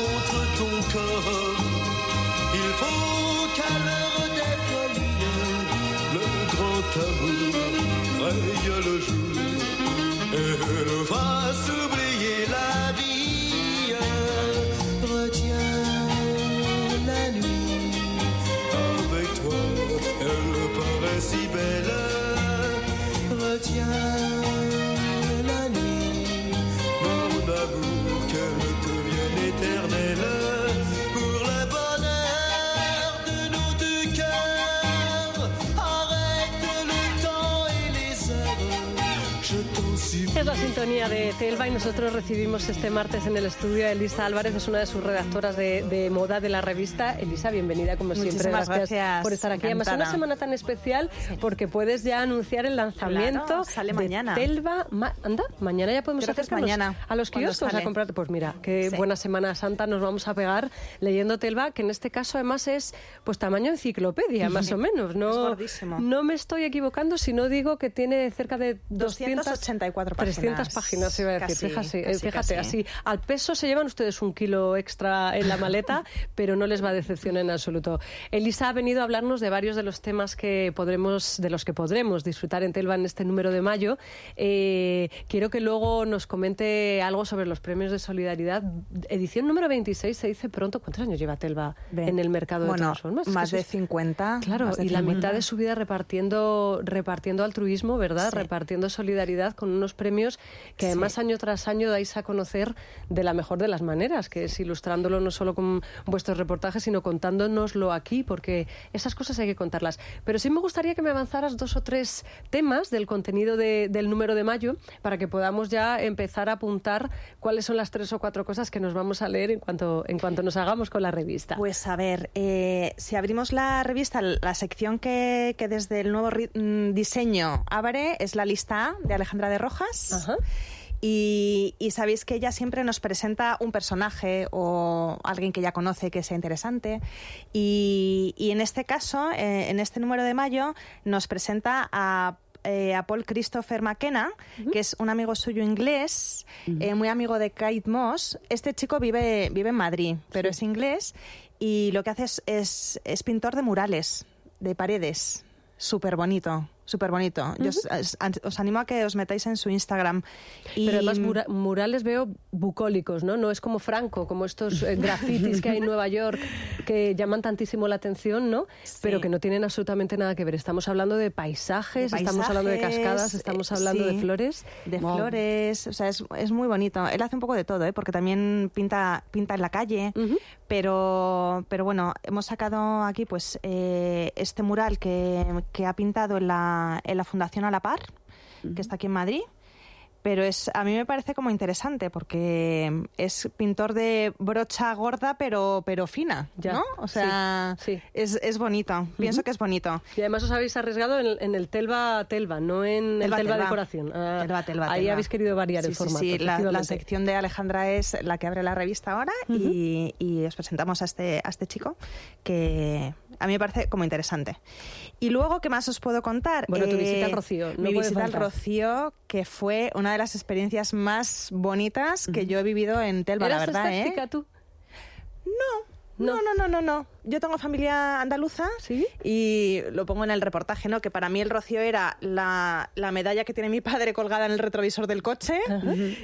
contre ton corps. Il faut qu'à l'heure des folies, le grand amour raye le jour et nous fasse sintonía de Telva y nosotros recibimos este martes en el estudio a Elisa Álvarez, es una de sus redactoras de, de moda de la revista. Elisa, bienvenida como siempre. Muchísimas gracias, por estar aquí. Además, encantada. una semana tan especial porque puedes ya anunciar el lanzamiento Claro, sale de mañana. Telva. Ma- anda, mañana ya podemos es acercarnos mañana, a los kioscos a comprar. Pues mira, qué Sí. buena Semana Santa nos vamos a pegar leyendo Telva, que en este caso además es pues tamaño enciclopedia, más o menos. No, Es gordísimo. no me estoy equivocando si no digo que tiene cerca de 200, 284 páginas. 300 páginas, iba a decir. Casi, fíjate, casi, fíjate casi. así. Al peso se llevan ustedes un kilo extra en la maleta, pero no les va a decepcionar en absoluto. Elisa ha venido a hablarnos de varios de los temas que podremos, de los que podremos disfrutar en Telva en este número de mayo. Eh, quiero que luego nos comente algo sobre los premios de solidaridad. Edición número 26 se dice pronto. ¿Cuántos años lleva Telva en el mercado de bueno, todas formas? Es que más de es- 50. Claro, de y la 50. mitad de su vida repartiendo, repartiendo altruismo, ¿verdad? Sí. Repartiendo solidaridad con unos premios que además Sí. año tras año dais a conocer de la mejor de las maneras, que es ilustrándolo no solo con vuestros reportajes, sino contándonoslo aquí, porque esas cosas hay que contarlas. Pero sí me gustaría que me avanzaras dos o tres temas del contenido de- del número de mayo para que podamos ya empezar a apuntar cuáles son las tres o cuatro cosas que nos vamos a leer en cuanto, en cuanto nos hagamos con la revista. Pues a ver, eh, si abrimos la revista, la sección que, que desde el nuevo mm, diseño abre es la lista A de Alejandra de Rojas. Ajá. Y, y sabéis que ella siempre nos presenta un personaje o alguien que ya conoce que sea interesante. Y, y en este caso, eh, en este número de mayo, nos presenta a, eh, a Paul Christopher McKenna, que es un amigo suyo inglés, eh, muy amigo de Kate Moss. Este chico vive, vive en Madrid, pero es inglés y lo que hace es, es, es pintor de murales, de paredes. Súper bonito, súper bonito. Yo os, os- os animo a que os metáis en su Instagram. Y, Pero además mura- murales veo bucólicos, ¿no? No es como Franco, como estos eh, grafitis que hay en Nueva York que llaman tantísimo la atención, ¿no? Pero que no tienen absolutamente nada que ver. Estamos hablando de paisajes, de estamos hablando de cascadas, estamos eh, hablando de flores. De Wow. flores, o sea, es, es muy bonito. Él hace un poco de todo, ¿eh? porque también pinta, pinta en la calle, pero, pero bueno, hemos sacado aquí pues eh, este mural que, que ha pintado en la, en la Fundación A la Par, que está aquí en Madrid. Pero es, a mí me parece como interesante porque es pintor de brocha gorda pero, pero fina, Ya, ¿no? O sea, sí, sí. Es, es bonito. Pienso que es bonito. Y además os habéis arriesgado en, en el Telva Telva, no en el Telva, Telva Telva. Decoración. Ah, Telva, Telva, ahí habéis querido variar el Sí, sí, formato. Sí, la, la sección de Alejandra es la que abre la revista ahora y, y os presentamos a este, a este chico que a mí me parece como interesante. Y luego, ¿qué más os puedo contar? Bueno, tu visita al Rocío, no mi visita al. Rocío, que fue una de las experiencias más bonitas que yo he vivido en Telva, la ¿Eras verdad. ¿eh? tú? No, no, no, no, no, no. Yo tengo familia andaluza ¿Sí? y lo pongo en el reportaje, ¿no? Que para mí el Rocío era la, la medalla que tiene mi padre colgada en el retrovisor del coche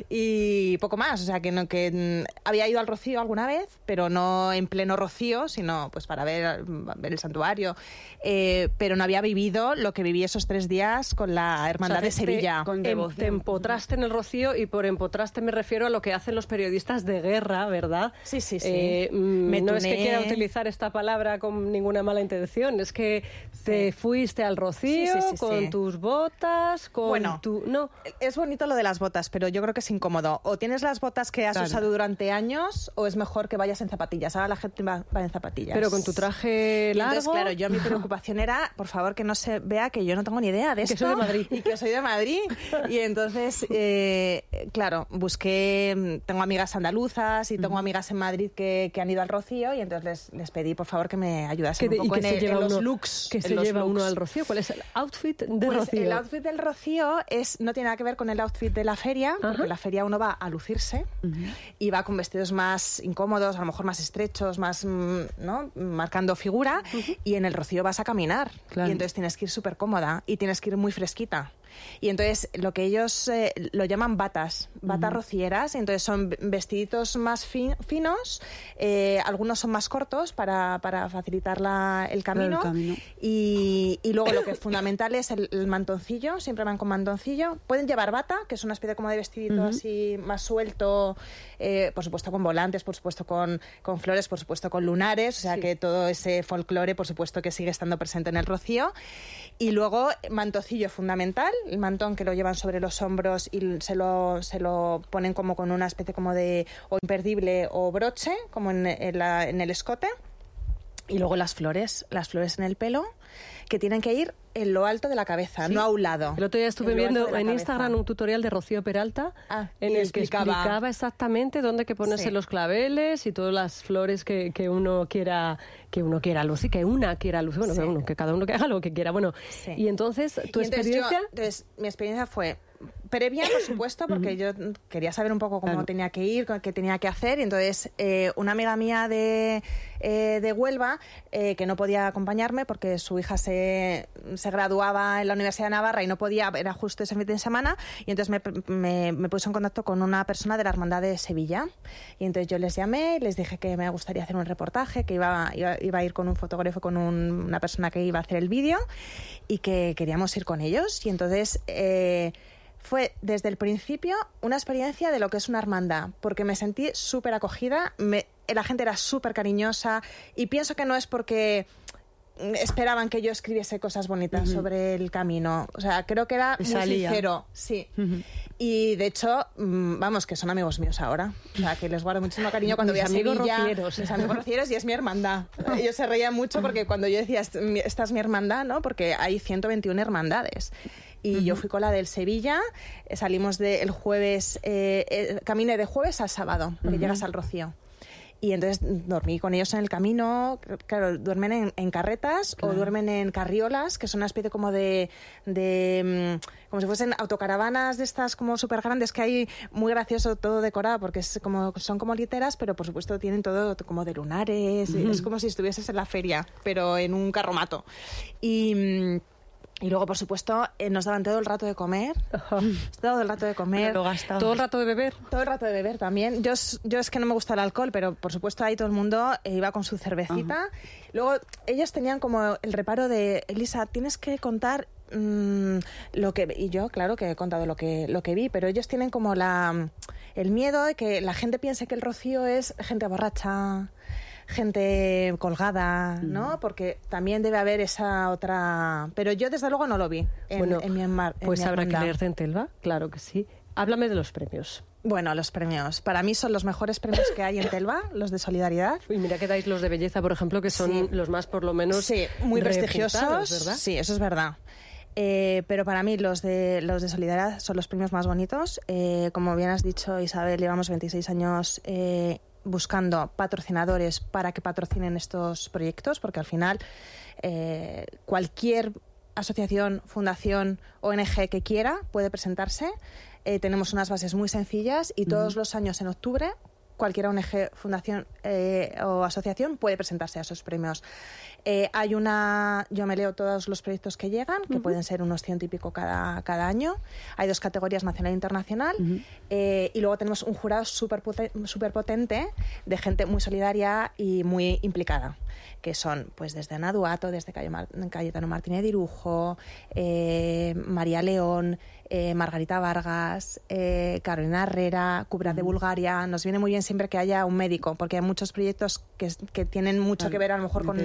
y poco más. O sea, que, no, que mm, había ido al Rocío alguna vez, pero no en pleno Rocío, sino pues para ver, ver el santuario. Eh, pero no había vivido lo que viví esos tres días con la Hermandad O sea, de te- Sevilla. te- em- te empotraste en el rocío y por empotraste me refiero a lo que hacen los periodistas de guerra, ¿verdad? Sí, sí, sí. Eh, mm, Me no es es que quiera utilizar esta palabra con ninguna mala intención. Es que te fuiste al rocío Sí, sí, sí, con sí. tus botas, con Bueno, tu... No, Es bonito lo de las botas, pero yo creo que es incómodo. O tienes las botas que has Claro. usado durante años, o es mejor que vayas en zapatillas. Ahora la gente va, va en zapatillas. pero con tu traje largo... Entonces, claro, yo mi preocupación era, por favor, que no se vea que yo no tengo ni idea de Que esto. soy de Madrid. Y que soy de Madrid. Y entonces, eh, claro, busqué, mm, tengo amigas andaluzas y tengo amigas en Madrid que, que han ido al Rocío y entonces les, les pedí, por favor, que me ayudasen que un poco en, se el- lleva en los uno, looks. que en se los lleva uno al rocío. ¿Cuál es el outfit de Pues rocío? el outfit del Rocío es, no tiene nada que ver con el outfit de la feria, porque en la feria uno va a lucirse y va con vestidos más incómodos, a lo mejor más estrechos, más, mm, ¿no? Marcando figura, y en el Rocío vas a caminar. Claro. Y entonces tienes que ir súper cómoda y tienes que ir muy fresquita. Y entonces lo que ellos eh, lo llaman batas, batas rocieras, y entonces son vestiditos más fin- finos, eh, algunos son más cortos para, para facilitar la- el camino. camino. Y, y luego lo que es fundamental es el, el mantoncillo, siempre van con mantoncillo. Pueden llevar bata, que es una especie como de vestidito así más suelto, eh, por supuesto con volantes, por supuesto con, con flores, por supuesto con lunares, o sea Sí. que todo ese folclore, por supuesto que sigue estando presente en el rocío. Y luego mantoncillo fundamental, el mantón que lo llevan sobre los hombros y se lo, se lo ponen como con una especie como de o imperdible o broche, como en, en la- en el escote. Y luego las flores, las flores en el pelo, que tienen que ir en lo alto de la cabeza, Sí. no a un lado. El otro día estuve En viendo en cabeza. Instagram un tutorial de Rocío Peralta Ah, en y el que explicaba. exactamente dónde hay que ponerse Sí. los claveles y todas las flores que, que uno quiera que uno quiera lucir, que una quiera lucir, bueno, Sí. que, uno- que cada uno que haga lo que quiera. Bueno, y entonces tu Y entonces yo- experiencia entonces, mi experiencia fue previa, por supuesto, porque yo quería saber un poco cómo Claro. tenía que ir, qué tenía que hacer. Y entonces, eh, una amiga mía de, eh, de Huelva, eh, que no podía acompañarme porque su hija se, se graduaba en la Universidad de Navarra y no podía, era justo ese fin de semana, y entonces me, me, me puso en contacto con una persona de la Hermandad de Sevilla. Y entonces yo les llamé, les dije que me gustaría hacer un reportaje, que iba, iba, iba a ir con un fotógrafo, con un- una persona que iba a hacer el vídeo y que queríamos ir con ellos. Y entonces eh, fue desde el principio una experiencia de lo que es una hermandad, porque me sentí súper acogida, me- la gente era súper cariñosa y pienso que no es porque esperaban que yo escribiese cosas bonitas sobre el camino. O sea, creo que era muy salía. sincero, sí. Y de hecho, mm, vamos, que son amigos míos ahora. O sea, que les guardo muchísimo cariño cuando voy a Sevilla. rocieros. Mis amigos rocieros y es mi hermandad. Ellos se reían mucho porque cuando yo decía, "Est- mi- esta es mi hermandad, ¿no? Porque hay 121 hermandades. Y yo fui con la del Sevilla, salimos de, el jueves, eh, eh, caminé de jueves al sábado, porque llegas al Rocío. Y entonces dormí con ellos en el camino. Claro, duermen en, en carretas o duermen en carriolas, que son una especie como de. de mm, como si fuesen autocaravanas de estas como súper grandes que hay, muy gracioso, todo decorado, porque es como, son como literas, pero por supuesto tienen todo como de lunares. Es como si estuvieses en la feria, pero en un carromato. Y. y luego, por supuesto, eh, nos daban todo el rato de comer. Todo el rato de comer. Lo todo el rato de beber. Todo el rato de beber también. Yo, es- yo es que no me gusta el alcohol, pero por supuesto ahí todo el mundo eh, iba con su cervecita. Luego ellos tenían como el reparo de, Elisa, tienes que contar mm, lo que... Y yo, claro que he contado lo que, lo que vi, pero ellos tienen como la, el miedo de que la gente piense que el rocío es gente borracha gente colgada, ¿no? Porque también debe haber esa otra... Pero yo desde luego no lo vi en, bueno, en Myanmar. en pues habrá que leerte en Telva, claro que sí. Háblame de los premios. Bueno, los premios. Para mí son los mejores premios que hay en Telva, los de solidaridad. Y mira que dais los de belleza, por ejemplo, que son Sí. los más, por lo menos, Sí, muy prestigiosos. ¿verdad? Sí, eso es verdad. Eh, pero para mí los de los de Solidaridad son los premios más bonitos. Eh, como bien has dicho, Isabel, llevamos 26 años eh, buscando patrocinadores para que patrocinen estos proyectos, porque al final eh, cualquier asociación, fundación, ONG que quiera puede presentarse. Eh, tenemos unas bases muy sencillas y todos los años en octubre cualquier ONG, fundación eh, o asociación puede presentarse a esos premios. Eh, hay una, yo me leo todos los proyectos que llegan, que pueden ser unos ciento y pico cada, cada año. Hay dos categorías, nacional e internacional. Eh, y luego tenemos un jurado súper super potente de gente muy solidaria y muy implicada, que son pues desde Ana Duato, desde Cayetano Martínez Dirujo, eh, María León, eh, Margarita Vargas, eh, Carolina Herrera, Cubra de Bulgaria. Nos viene muy bien siempre que haya un médico, porque hay muchos proyectos que, que tienen mucho que ver a lo mejor con.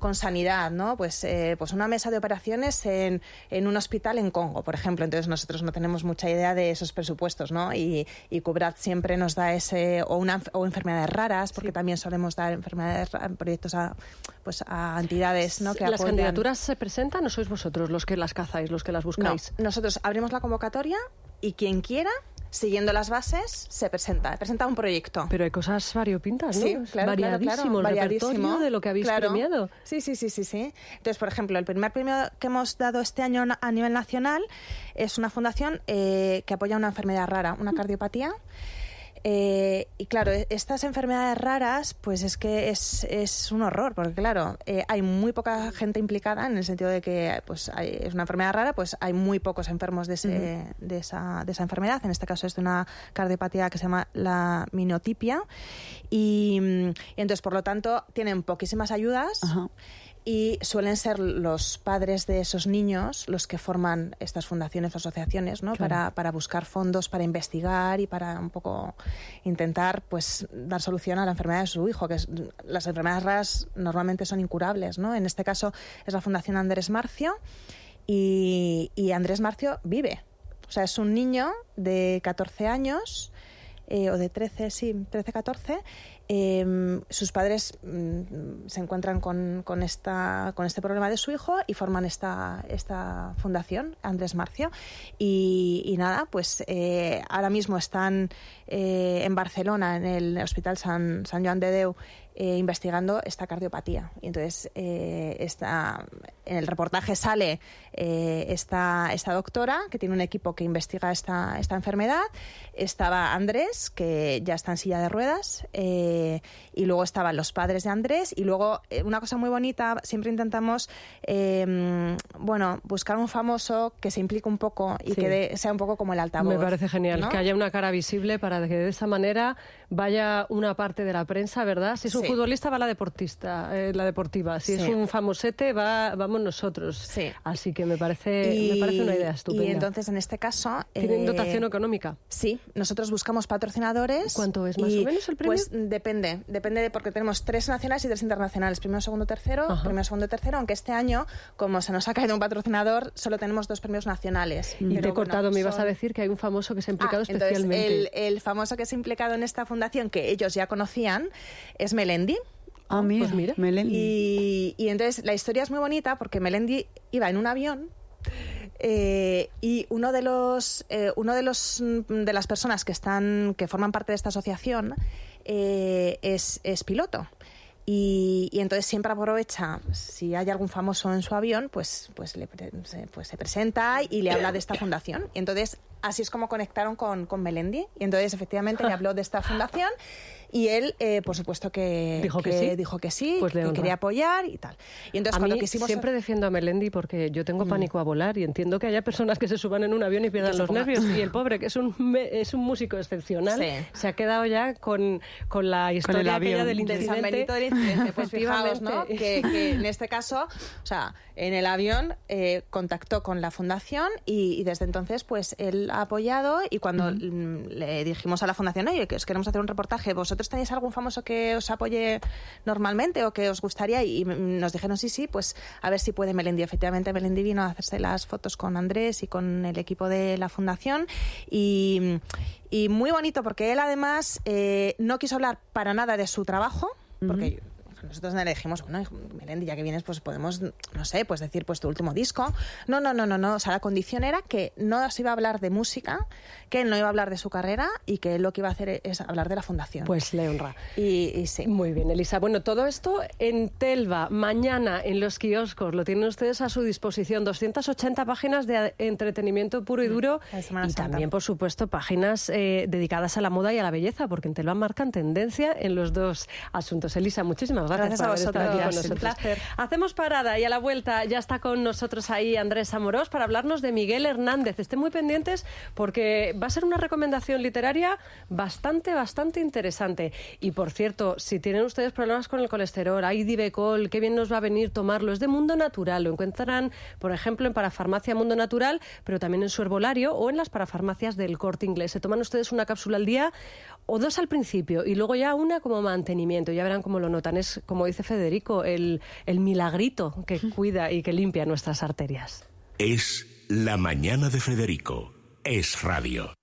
Con sanidad, ¿no? Pues, eh, pues una mesa de operaciones en, en un hospital en Congo, por ejemplo. Entonces nosotros no tenemos mucha idea de esos presupuestos, ¿no? Y, y Cubrat siempre nos da ese, o, una, o enfermedades raras, porque también solemos dar enfermedades, proyectos a, pues a entidades, ¿no? Que ¿Las apoyan. candidaturas se presentan o sois vosotros los que las cazáis, los que las No, buscáis? nosotros abrimos la convocatoria y quien quiera, siguiendo las bases, se presenta, presenta un proyecto. Pero hay cosas variopintas, ¿no? Sí, claro, variadísimo claro, el repertorio variadísimo, de lo que habéis claro. premiado. Sí, sí, sí, sí, sí. Entonces, por ejemplo, el primer premio que hemos dado este año a nivel nacional es una fundación eh, que apoya una enfermedad rara, una cardiopatía. Eh, y claro, e- estas enfermedades raras, pues es que es, es un horror, porque claro, eh, hay muy poca gente implicada en el sentido de que pues hay- es una enfermedad rara, pues hay muy pocos enfermos de, ese- de, esa, de esa enfermedad. En este caso es de una cardiopatía que se llama la minotipia. Y, mm, y entonces, por lo tanto, tienen poquísimas ayudas Ajá. y suelen ser los padres de esos niños los que forman estas fundaciones o asociaciones ¿no? para, para buscar fondos para investigar y para un poco intentar pues dar solución a la enfermedad de su hijo que es- las enfermedades raras normalmente son incurables ¿no? en este caso es la fundación Andrés Marcio y, y Andrés Marcio vive o sea es un niño de 14 años eh, o de 13, sí, 13, 14, eh, sus padres mm, se encuentran con, con, esta, con este problema de su hijo y forman esta, esta fundación, Andrés Marcio. Y, nada, pues eh, ahora mismo están eh, en Barcelona, en el Hospital San, San Joan de Deu, eh, investigando esta cardiopatía. Y entonces eh, en el reportaje sale esta, esta doctora que tiene un equipo que investiga esta, esta enfermedad. Estaba Andrés, que ya está en silla de ruedas, eh, y luego estaban los padres de Andrés. Y luego, eh, una cosa muy bonita, siempre intentamos eh, bueno, buscar un famoso que se implique un poco y Sí. que sea un poco como el altavoz. Me parece genial ¿no? que haya una cara visible para que de esa manera vaya una parte de la prensa, ¿verdad? Si es un Sí. futbolista va la deportista, eh, la deportiva. Si es un famosete va vamos nosotros. Sí. Así que me parece me parece una idea estupenda. Y entonces, en este caso... ¿Tienen eh, dotación económica? Sí, nosotros buscamos patrocinadores. ¿Cuánto es más y, o menos el premio? Pues depende, depende de porque tenemos tres nacionales y tres internacionales, primero, segundo, tercero, Ajá. primero, segundo, tercero, aunque este año, como se nos ha caído un patrocinador, solo tenemos dos premios nacionales. Y Pero te he bueno, cortado, me ibas a decir que hay un famoso que se ha Ah, implicado entonces, especialmente. el, el famoso que se ha implicado en esta fundación, que ellos ya conocían, es Melendi. Ah, mira, Pues mira. Melendi. Y, y entonces la historia es muy bonita porque Melendi iba en un avión eh, y uno de los eh, uno de los mm, de las personas que están que forman parte de esta asociación eh, es, es piloto. Y, y entonces siempre aprovecha, si hay algún famoso en su avión, pues, pues, le pues se presenta y le habla de esta fundación. Y entonces así es como conectaron con, con Melendi. Y entonces efectivamente le habló de esta fundación y él, eh, por supuesto que, Dijo que sí. dijo que sí, Pues que quería apoyar y tal. Y entonces a cuando mí quisimos siempre defiendo a Melendi porque yo tengo pánico a volar y entiendo que haya personas que se suban en un avión y pierdan los ponga- nervios. Y el pobre, que es un, es un músico excepcional, Sí. se ha quedado ya con, con la historia aquella avión. del del incidente. San Benito del incidente, pues fijaos, ¿no? Que, que en este caso, o sea, en el avión eh, contactó con la fundación y, y desde entonces, pues él ha apoyado y cuando mm, le dijimos a la fundación, oye, que os queremos hacer un reportaje, ¿vosotros tenéis algún famoso que os apoye normalmente o que os gustaría? Y nos dijeron sí, sí, pues a ver si puede Melendi. Efectivamente, Melendi vino a hacerse las fotos con Andrés y con el equipo de la fundación y, y muy bonito porque él además eh, no quiso hablar para nada de su trabajo, porque nosotros le dijimos, bueno, Melendi, ya que vienes, pues podemos, no sé, pues decir, pues tu último disco. No, no, no, no, no. O sea, la condición era que no se iba a hablar de música, que él no iba a hablar de su carrera y que él lo que iba a hacer es hablar de la fundación. Pues le honra. y, y sí. Muy bien, Elisa. Bueno, todo esto en Telva, mañana en los kioscos, lo tienen ustedes a su disposición. 280 páginas de entretenimiento puro y duro La Semana y Santa. también, por supuesto, páginas eh, dedicadas a la moda y a la belleza, porque en Telva marcan tendencia en los dos asuntos. Elisa, muchísimas gracias, Gracias a por haber estado aquí con vosotros. Hacemos parada y a la vuelta ya está con nosotros ahí Andrés Amorós para hablarnos de Miguel Hernández. Estén muy pendientes porque va a ser una recomendación literaria bastante, bastante interesante. Y por cierto, si tienen ustedes problemas con el colesterol, hay Divecol, qué bien nos va a venir tomarlo. Es de Mundo Natural. Lo encontrarán, por ejemplo, en Parafarmacia Mundo Natural, pero también en su herbolario o en las parafarmacias del Corte Inglés. Se toman ustedes una cápsula al día o dos al principio y luego ya una como mantenimiento. Ya verán cómo lo notan. Es, como dice Federico, el, el milagrito que cuida y que limpia nuestras arterias. Es La mañana de Federico. Es radio.